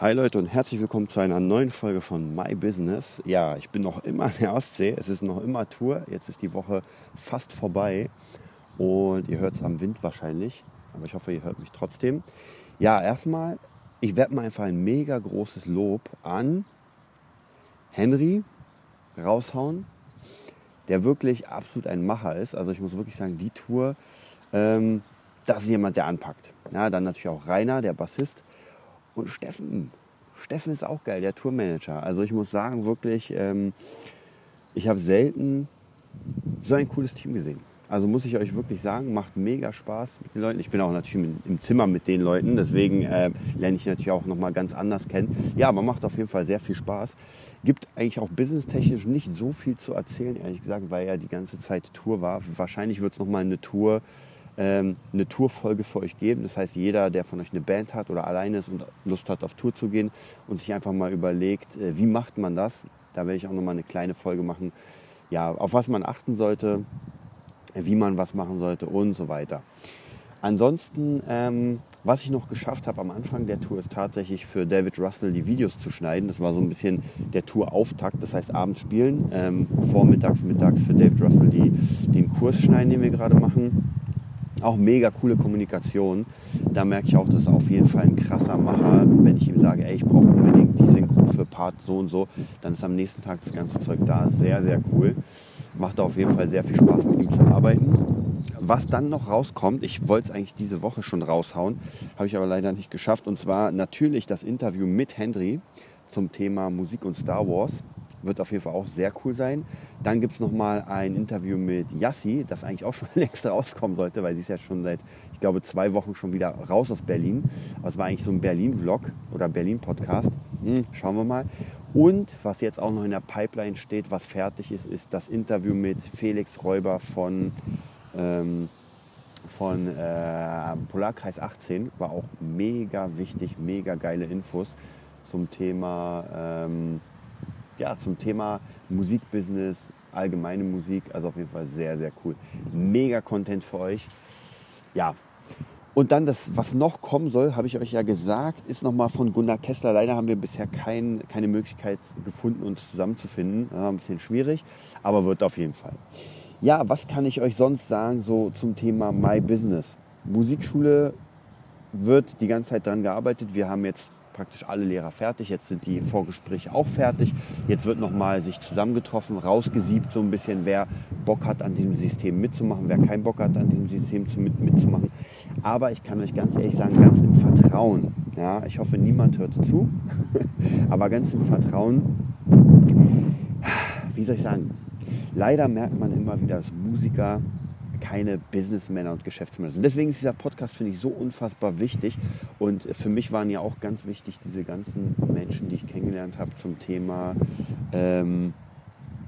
Hi Leute und herzlich willkommen zu einer neuen Folge von My Business. Ja, ich bin noch immer an der Ostsee, es ist noch immer Tour, jetzt ist die Woche fast vorbei und ihr hört es am Wind wahrscheinlich, aber ich hoffe, ihr hört mich trotzdem. Ja, erstmal, ich werde mal einfach ein mega großes Lob an Henry raushauen, der wirklich absolut ein Macher ist. Also ich muss wirklich sagen, die Tour, ähm, das ist jemand, der anpackt. Ja, dann natürlich auch Rainer, der Bassist und Steffen. Steffen ist auch geil, der Tourmanager. Also ich muss sagen, wirklich, ähm, ich habe selten so ein cooles Team gesehen. Also muss ich euch wirklich sagen, macht mega Spaß mit den Leuten. Ich bin auch natürlich im Zimmer mit den Leuten, deswegen äh, lerne ich natürlich auch nochmal ganz anders kennen. Ja, aber macht auf jeden Fall sehr viel Spaß. Gibt eigentlich auch businesstechnisch nicht so viel zu erzählen, ehrlich gesagt, weil ja die ganze Zeit Tour war. Wahrscheinlich wird es nochmal eine Tour ähm, eine Tourfolge für euch geben. Das heißt, jeder, der von euch eine Band hat oder alleine ist und Lust hat, auf Tour zu gehen und sich einfach mal überlegt, äh, wie macht man das, da werde ich auch nochmal eine kleine Folge machen, ja, auf was man achten sollte, äh, wie man was machen sollte und so weiter. Ansonsten, ähm, was ich noch geschafft habe am Anfang der Tour, ist tatsächlich für David Russell die Videos zu schneiden. Das war so ein bisschen der Tourauftakt, das heißt abends spielen, ähm, vormittags, mittags für David Russell die, den Kurs schneiden, den wir gerade machen auch mega coole Kommunikation. Da merke ich auch, das ist auf jeden Fall ein krasser Macher. Wenn ich ihm sage, ey, ich brauche unbedingt die Synchro für Part so und so, dann ist am nächsten Tag das ganze Zeug da. Sehr, sehr cool. Macht auf jeden Fall sehr viel Spaß, mit ihm zu arbeiten. Was dann noch rauskommt, ich wollte es eigentlich diese Woche schon raushauen, habe ich aber leider nicht geschafft. Und zwar natürlich das Interview mit Henry zum Thema Musik und Star Wars. Wird auf jeden Fall auch sehr cool sein. Dann gibt es nochmal ein Interview mit Yassi, das eigentlich auch schon längst rauskommen sollte, weil sie ist jetzt schon seit, ich glaube, zwei Wochen schon wieder raus aus Berlin. Aber es war eigentlich so ein Berlin-Vlog oder Berlin-Podcast. Hm, schauen wir mal. Und was jetzt auch noch in der Pipeline steht, was fertig ist, ist das Interview mit Felix Räuber von, ähm, von äh, Polarkreis 18. War auch mega wichtig, mega geile Infos zum Thema ähm, ja, zum Thema Musikbusiness, allgemeine Musik. Also auf jeden Fall sehr, sehr cool. Mega Content für euch. Ja. Und dann das, was noch kommen soll, habe ich euch ja gesagt, ist nochmal von Gunnar Kessler. Leider haben wir bisher kein, keine Möglichkeit gefunden, uns zusammenzufinden. Das war ein bisschen schwierig, aber wird auf jeden Fall. Ja, was kann ich euch sonst sagen, so zum Thema My Business? Musikschule wird die ganze Zeit daran gearbeitet. Wir haben jetzt praktisch alle Lehrer fertig. Jetzt sind die Vorgespräche auch fertig. Jetzt wird nochmal sich zusammengetroffen, rausgesiebt so ein bisschen, wer Bock hat, an diesem System mitzumachen, wer keinen Bock hat, an diesem System mit, mitzumachen. Aber ich kann euch ganz ehrlich sagen, ganz im Vertrauen. Ja, ich hoffe, niemand hört zu. aber ganz im Vertrauen. Wie soll ich sagen? Leider merkt man immer wieder, dass Musiker keine Businessmänner und Geschäftsmänner sind. Deswegen ist dieser Podcast, finde ich, so unfassbar wichtig. Und für mich waren ja auch ganz wichtig diese ganzen Menschen, die ich kennengelernt habe zum Thema ähm,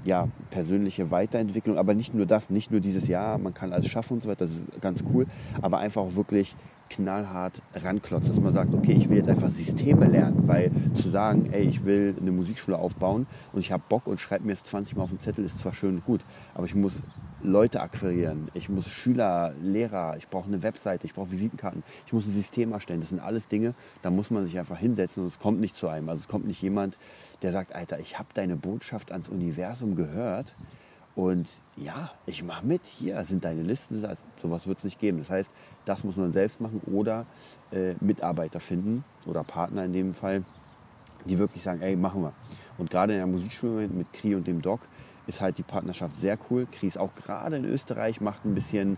ja, persönliche Weiterentwicklung. Aber nicht nur das, nicht nur dieses Jahr, man kann alles schaffen und so weiter, das ist ganz cool. Aber einfach auch wirklich knallhart ranklotzen, dass man sagt, okay, ich will jetzt einfach Systeme lernen, weil zu sagen, ey, ich will eine Musikschule aufbauen und ich habe Bock und schreibe mir jetzt 20 Mal auf den Zettel, ist zwar schön und gut, aber ich muss Leute akquirieren, ich muss Schüler, Lehrer, ich brauche eine Webseite, ich brauche Visitenkarten, ich muss ein System erstellen. Das sind alles Dinge, da muss man sich einfach hinsetzen und es kommt nicht zu einem. Also es kommt nicht jemand, der sagt, Alter, ich habe deine Botschaft ans Universum gehört und ja, ich mache mit, hier sind deine Listen, also, sowas wird es nicht geben. Das heißt, das muss man selbst machen oder äh, Mitarbeiter finden oder Partner in dem Fall, die wirklich sagen, ey, machen wir. Und gerade in der Musikschule mit Kri und dem Doc ist halt die Partnerschaft sehr cool. Kries auch gerade in Österreich macht ein bisschen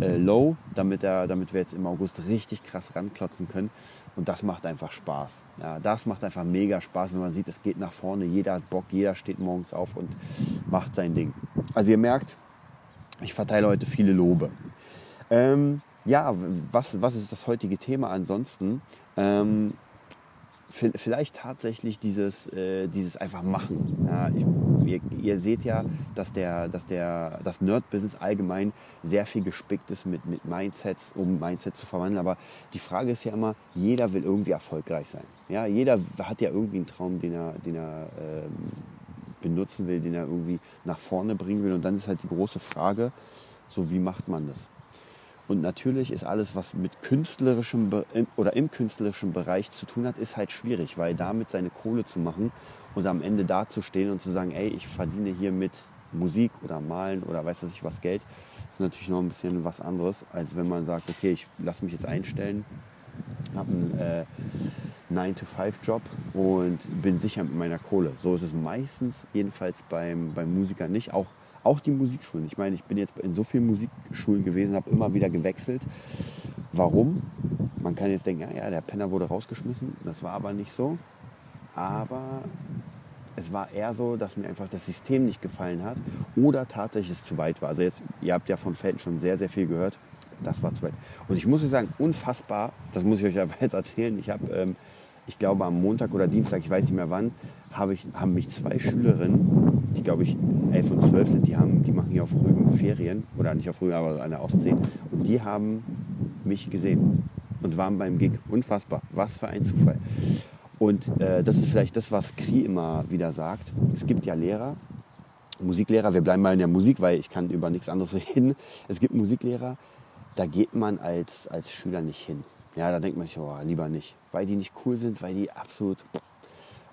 äh, low, damit, er, damit wir jetzt im August richtig krass ranklotzen können. Und das macht einfach Spaß. Ja, das macht einfach mega Spaß, wenn man sieht, es geht nach vorne, jeder hat Bock, jeder steht morgens auf und macht sein Ding. Also ihr merkt, ich verteile heute viele Lobe. Ähm, ja, was, was ist das heutige Thema ansonsten? Ähm, vielleicht tatsächlich dieses, äh, dieses einfach machen. Ja, ich, ihr, ihr, seht ja, dass, der, dass der, das Nerd-Business allgemein sehr viel gespickt ist mit, mit Mindsets, um Mindsets zu verwandeln. Aber die Frage ist ja immer, jeder will irgendwie erfolgreich sein. Ja, jeder hat ja irgendwie einen Traum, den er, den er ähm, benutzen will, den er irgendwie nach vorne bringen will. Und dann ist halt die große Frage, so wie macht man das? Und natürlich ist alles, was mit künstlerischem oder im künstlerischen Bereich zu tun hat, ist halt schwierig, weil damit seine Kohle zu machen und am Ende dazustehen und zu sagen, ey, ich verdiene hier mit Musik oder Malen oder weiß was ich was Geld, ist natürlich noch ein bisschen was anderes, als wenn man sagt, okay, ich lasse mich jetzt einstellen, habe einen äh, 9-to-5-Job und bin sicher mit meiner Kohle. So ist es meistens, jedenfalls beim, beim Musiker nicht. Auch, auch die Musikschulen. Ich meine, ich bin jetzt in so vielen Musikschulen gewesen, habe immer wieder gewechselt. Warum? Man kann jetzt denken, ja, ja, der Penner wurde rausgeschmissen. Das war aber nicht so. Aber es war eher so, dass mir einfach das System nicht gefallen hat oder tatsächlich es zu weit war. Also jetzt, ihr habt ja von Felten schon sehr, sehr viel gehört. Das war zu weit. Und ich muss euch sagen, unfassbar, das muss ich euch jetzt erzählen. Ich habe, ähm, ich glaube am Montag oder Dienstag, ich weiß nicht mehr wann, hab ich, haben mich zwei Schülerinnen, die glaube ich elf und zwölf sind, die, haben, die machen hier auf Rügen Ferien, oder nicht auf Rügen, aber an der Ostsee. Und die haben mich gesehen und waren beim Gig. Unfassbar. Was für ein Zufall. Und äh, das ist vielleicht das, was Kri immer wieder sagt. Es gibt ja Lehrer, Musiklehrer, wir bleiben mal in der Musik, weil ich kann über nichts anderes reden. Es gibt Musiklehrer, da geht man als, als Schüler nicht hin. Ja, da denkt man sich, oh, lieber nicht. Weil die nicht cool sind, weil die absolut...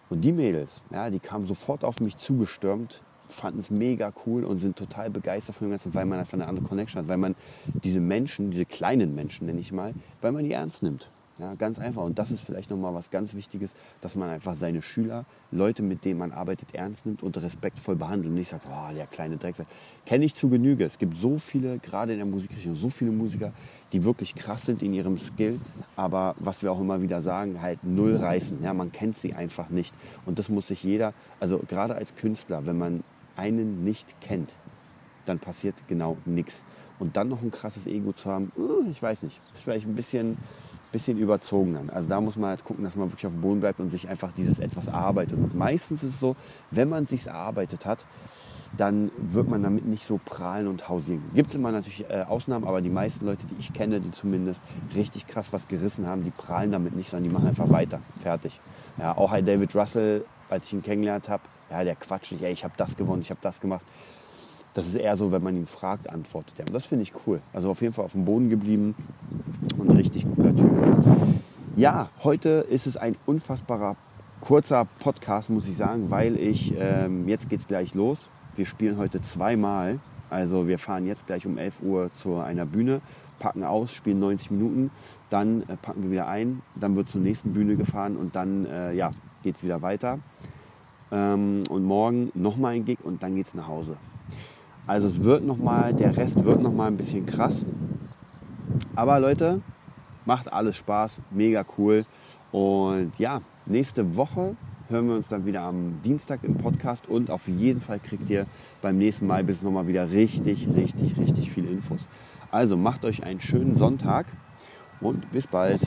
Und die Mädels, ja, die kamen sofort auf mich zugestürmt, fanden es mega cool und sind total begeistert von dem Ganzen, weil man einfach eine andere Connection hat, weil man diese Menschen, diese kleinen Menschen, nenne ich mal, weil man die ernst nimmt. Ja, ganz einfach. Und das ist vielleicht nochmal was ganz Wichtiges, dass man einfach seine Schüler, Leute, mit denen man arbeitet, ernst nimmt und respektvoll behandelt. Und nicht sagt, oh, der kleine Drecksack. Kenne ich zu Genüge. Es gibt so viele, gerade in der Musikrichtung, so viele Musiker, die wirklich krass sind in ihrem Skill, aber was wir auch immer wieder sagen, halt null reißen. Ja, man kennt sie einfach nicht. Und das muss sich jeder, also gerade als Künstler, wenn man einen nicht kennt, dann passiert genau nichts. Und dann noch ein krasses Ego zu haben, uh, ich weiß nicht, ist vielleicht ein bisschen bisschen überzogen dann. Also da muss man halt gucken, dass man wirklich auf dem Boden bleibt und sich einfach dieses etwas erarbeitet. Und meistens ist es so, wenn man es sich erarbeitet hat, dann wird man damit nicht so prahlen und hausieren. Gibt es immer natürlich äh, Ausnahmen, aber die meisten Leute, die ich kenne, die zumindest richtig krass was gerissen haben, die prahlen damit nicht, sondern die machen einfach weiter. Fertig. Ja, auch halt David Russell, als ich ihn kennengelernt habe, ja, der quatscht nicht, ey, ich habe das gewonnen, ich habe das gemacht. Das ist eher so, wenn man ihn fragt, antwortet er. Und das finde ich cool. Also auf jeden Fall auf dem Boden geblieben und ein richtig cooler Typ. Ja, heute ist es ein unfassbarer kurzer Podcast, muss ich sagen, weil ich, ähm, jetzt geht es gleich los. Wir spielen heute zweimal. Also wir fahren jetzt gleich um 11 Uhr zu einer Bühne, packen aus, spielen 90 Minuten, dann äh, packen wir wieder ein, dann wird zur nächsten Bühne gefahren und dann äh, ja, geht es wieder weiter. Ähm, und morgen nochmal ein Gig und dann geht es nach Hause. Also es wird noch mal, der Rest wird noch mal ein bisschen krass. Aber Leute, macht alles Spaß, mega cool. Und ja, nächste Woche hören wir uns dann wieder am Dienstag im Podcast und auf jeden Fall kriegt ihr beim nächsten Mal bis nochmal wieder richtig, richtig, richtig viele Infos. Also macht euch einen schönen Sonntag und bis bald.